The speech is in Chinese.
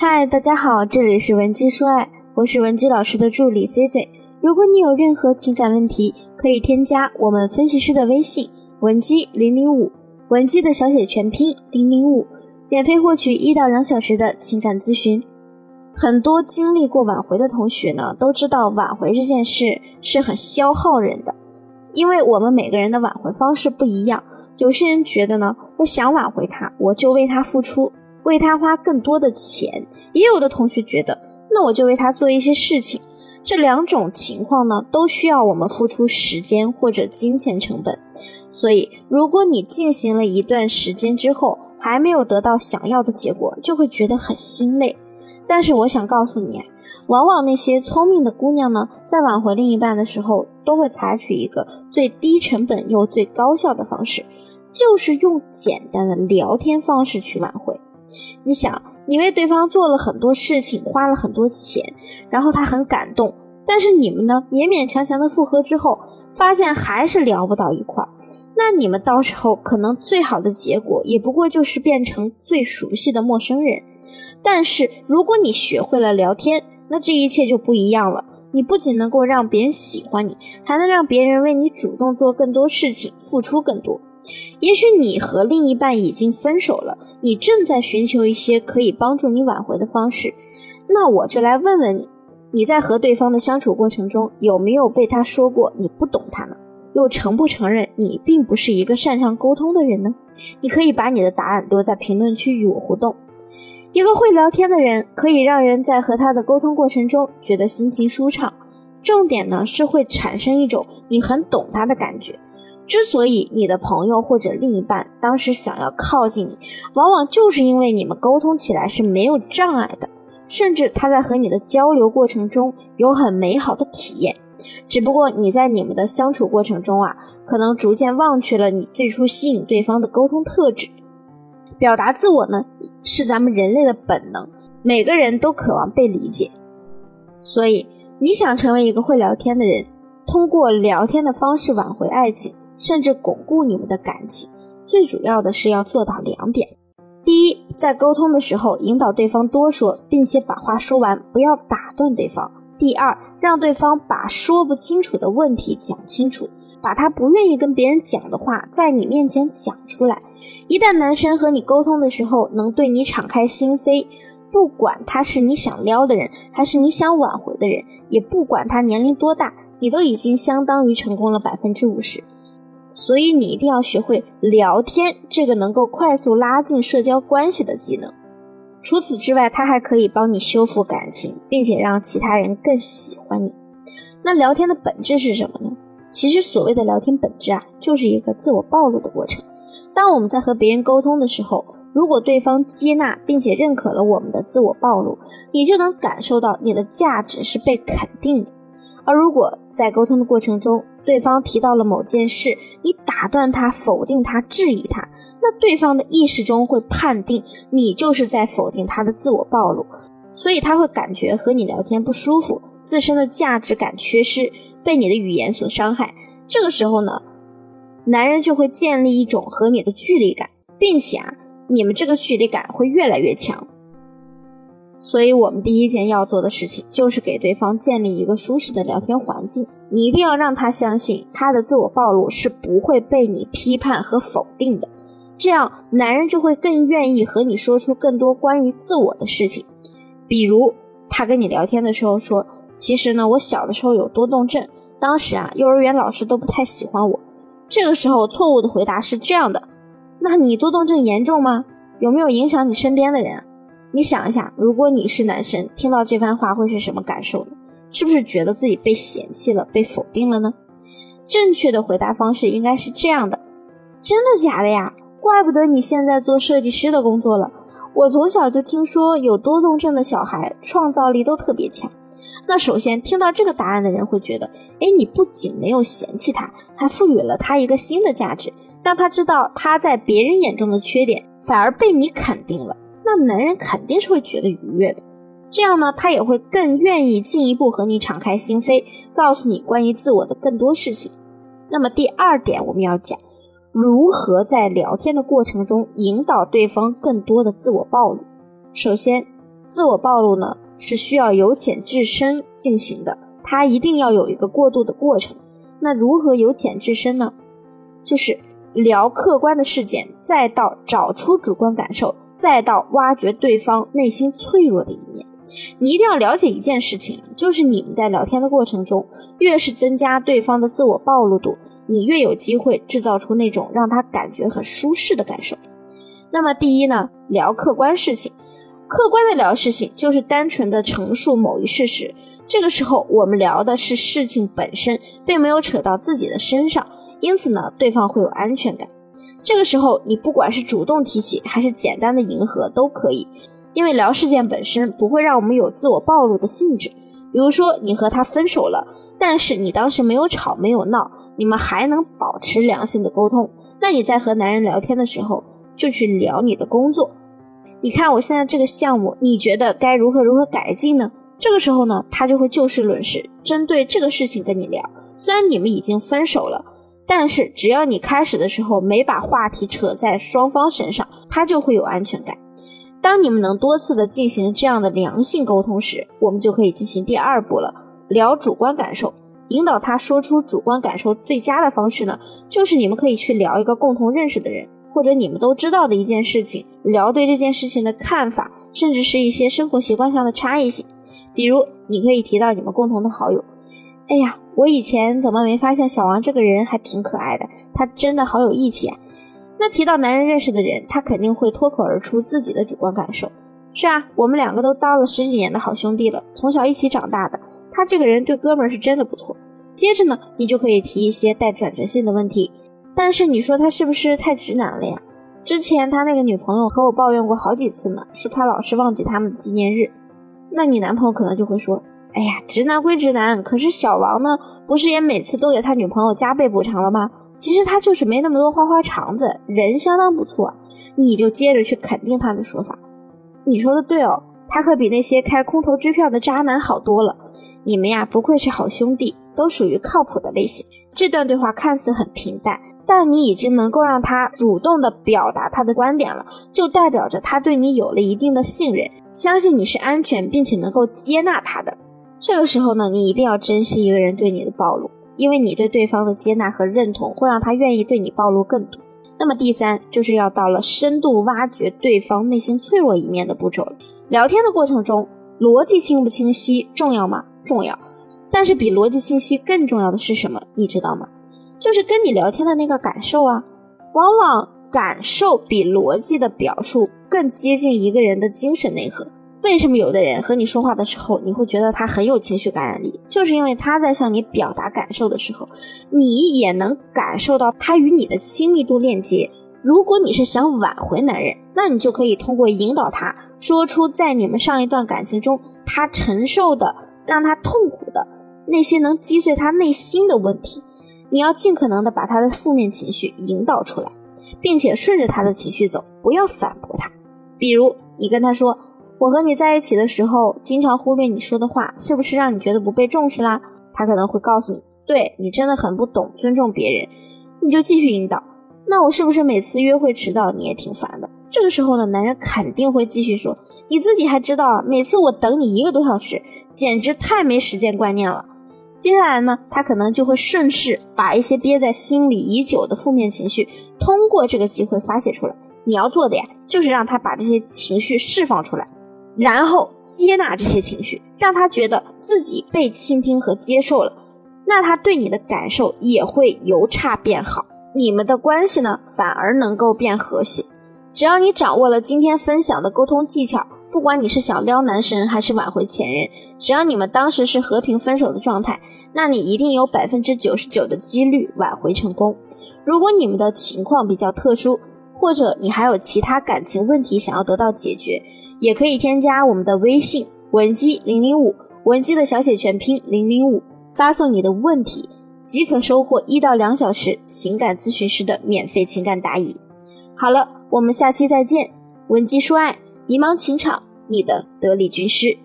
嗨，大家好，这里是文姬说爱，我是文姬老师的助理 C C。如果你有任何情感问题，可以添加我们分析师的微信文姬零零五，文姬的小写全拼零零五，免费获取一到两小时的情感咨询。很多经历过挽回的同学呢，都知道挽回这件事是很消耗人的，因为我们每个人的挽回方式不一样。有些人觉得呢，我想挽回他，我就为他付出。为他花更多的钱，也有的同学觉得，那我就为他做一些事情。这两种情况呢，都需要我们付出时间或者金钱成本。所以，如果你进行了一段时间之后，还没有得到想要的结果，就会觉得很心累。但是，我想告诉你，往往那些聪明的姑娘呢，在挽回另一半的时候，都会采取一个最低成本又最高效的方式，就是用简单的聊天方式去挽回。你想，你为对方做了很多事情，花了很多钱，然后他很感动，但是你们呢，勉勉强强的复合之后，发现还是聊不到一块儿，那你们到时候可能最好的结果，也不过就是变成最熟悉的陌生人。但是如果你学会了聊天，那这一切就不一样了。你不仅能够让别人喜欢你，还能让别人为你主动做更多事情，付出更多。也许你和另一半已经分手了，你正在寻求一些可以帮助你挽回的方式。那我就来问问你：你在和对方的相处过程中，有没有被他说过你不懂他呢？又承不承认你并不是一个擅长沟通的人呢？你可以把你的答案留在评论区与我互动。一个会聊天的人，可以让人在和他的沟通过程中觉得心情舒畅。重点呢是会产生一种你很懂他的感觉。之所以你的朋友或者另一半当时想要靠近你，往往就是因为你们沟通起来是没有障碍的，甚至他在和你的交流过程中有很美好的体验。只不过你在你们的相处过程中啊，可能逐渐忘却了你最初吸引对方的沟通特质。表达自我呢，是咱们人类的本能，每个人都渴望被理解。所以你想成为一个会聊天的人，通过聊天的方式挽回爱情。甚至巩固你们的感情，最主要的是要做到两点：第一，在沟通的时候引导对方多说，并且把话说完，不要打断对方；第二，让对方把说不清楚的问题讲清楚，把他不愿意跟别人讲的话在你面前讲出来。一旦男生和你沟通的时候能对你敞开心扉，不管他是你想撩的人，还是你想挽回的人，也不管他年龄多大，你都已经相当于成功了百分之五十。所以你一定要学会聊天，这个能够快速拉近社交关系的技能。除此之外，它还可以帮你修复感情，并且让其他人更喜欢你。那聊天的本质是什么呢？其实所谓的聊天本质啊，就是一个自我暴露的过程。当我们在和别人沟通的时候，如果对方接纳并且认可了我们的自我暴露，你就能感受到你的价值是被肯定的。而如果在沟通的过程中，对方提到了某件事，你打断他、否定他、质疑他，那对方的意识中会判定你就是在否定他的自我暴露，所以他会感觉和你聊天不舒服，自身的价值感缺失，被你的语言所伤害。这个时候呢，男人就会建立一种和你的距离感，并且啊，你们这个距离感会越来越强。所以，我们第一件要做的事情就是给对方建立一个舒适的聊天环境。你一定要让他相信，他的自我暴露是不会被你批判和否定的。这样，男人就会更愿意和你说出更多关于自我的事情。比如，他跟你聊天的时候说：“其实呢，我小的时候有多动症，当时啊，幼儿园老师都不太喜欢我。”这个时候，错误的回答是这样的：“那你多动症严重吗？有没有影响你身边的人？”你想一下，如果你是男生，听到这番话会是什么感受呢？是不是觉得自己被嫌弃了、被否定了呢？正确的回答方式应该是这样的：真的假的呀？怪不得你现在做设计师的工作了。我从小就听说有多动症的小孩创造力都特别强。那首先听到这个答案的人会觉得，哎，你不仅没有嫌弃他，还赋予了他一个新的价值，让他知道他在别人眼中的缺点反而被你肯定了。那男人肯定是会觉得愉悦的，这样呢，他也会更愿意进一步和你敞开心扉，告诉你关于自我的更多事情。那么第二点，我们要讲如何在聊天的过程中引导对方更多的自我暴露。首先，自我暴露呢是需要由浅至深进行的，它一定要有一个过渡的过程。那如何由浅至深呢？就是聊客观的事件，再到找出主观感受，再到挖掘对方内心脆弱的一面。你一定要了解一件事情，就是你们在聊天的过程中，越是增加对方的自我暴露度，你越有机会制造出那种让他感觉很舒适的感受。那么第一呢，聊客观事情，客观的聊事情就是单纯的陈述某一事实。这个时候我们聊的是事情本身，并没有扯到自己的身上，因此呢，对方会有安全感。这个时候你不管是主动提起，还是简单的迎合都可以，因为聊事件本身不会让我们有自我暴露的性质。比如说你和他分手了，但是你当时没有吵没有闹，你们还能保持良性的沟通，那你在和男人聊天的时候。就去聊你的工作，你看我现在这个项目，你觉得该如何如何改进呢？这个时候呢，他就会就事论事，针对这个事情跟你聊。虽然你们已经分手了，但是只要你开始的时候没把话题扯在双方身上，他就会有安全感。当你们能多次的进行这样的良性沟通时，我们就可以进行第二步了，聊主观感受，引导他说出主观感受。最佳的方式呢，就是你们可以去聊一个共同认识的人。或者你们都知道的一件事情，聊对这件事情的看法，甚至是一些生活习惯上的差异性。比如，你可以提到你们共同的好友。哎呀，我以前怎么没发现小王这个人还挺可爱的？他真的好有义气啊！那提到男人认识的人，他肯定会脱口而出自己的主观感受。是啊，我们两个都当了十几年的好兄弟了，从小一起长大的。他这个人对哥们儿是真的不错。接着呢，你就可以提一些带转折性的问题。但是你说他是不是太直男了呀？之前他那个女朋友和我抱怨过好几次呢，说他老是忘记他们的纪念日。那你男朋友可能就会说：“哎呀，直男归直男，可是小王呢，不是也每次都给他女朋友加倍补偿了吗？其实他就是没那么多花花肠子，人相当不错。”你就接着去肯定他的说法。你说的对哦，他可比那些开空头支票的渣男好多了。你们呀，不愧是好兄弟，都属于靠谱的类型。这段对话看似很平淡。但你已经能够让他主动的表达他的观点了，就代表着他对你有了一定的信任，相信你是安全并且能够接纳他的。这个时候呢，你一定要珍惜一个人对你的暴露，因为你对对方的接纳和认同会让他愿意对你暴露更多。那么第三就是要到了深度挖掘对方内心脆弱一面的步骤了。聊天的过程中，逻辑清不清晰重要吗？重要。但是比逻辑清晰更重要的是什么？你知道吗？就是跟你聊天的那个感受啊，往往感受比逻辑的表述更接近一个人的精神内核。为什么有的人和你说话的时候，你会觉得他很有情绪感染力？就是因为他在向你表达感受的时候，你也能感受到他与你的亲密度链接。如果你是想挽回男人，那你就可以通过引导他说出在你们上一段感情中他承受的让他痛苦的那些能击碎他内心的问题。你要尽可能的把他的负面情绪引导出来，并且顺着他的情绪走，不要反驳他。比如你跟他说：“我和你在一起的时候，经常忽略你说的话，是不是让你觉得不被重视啦？”他可能会告诉你：“对你真的很不懂尊重别人。”你就继续引导：“那我是不是每次约会迟到你也挺烦的？”这个时候呢，男人肯定会继续说：“你自己还知道啊，每次我等你一个多小时，简直太没时间观念了。”接下来呢，他可能就会顺势把一些憋在心里已久的负面情绪，通过这个机会发泄出来。你要做的呀，就是让他把这些情绪释放出来，然后接纳这些情绪，让他觉得自己被倾听和接受了，那他对你的感受也会由差变好，你们的关系呢，反而能够变和谐。只要你掌握了今天分享的沟通技巧。不管你是想撩男神还是挽回前任，只要你们当时是和平分手的状态，那你一定有百分之九十九的几率挽回成功。如果你们的情况比较特殊，或者你还有其他感情问题想要得到解决，也可以添加我们的微信文姬零零五，文姬的小写全拼零零五，发送你的问题，即可收获一到两小时情感咨询师的免费情感答疑。好了，我们下期再见，文姬说爱。迷茫情场，你的得力军师。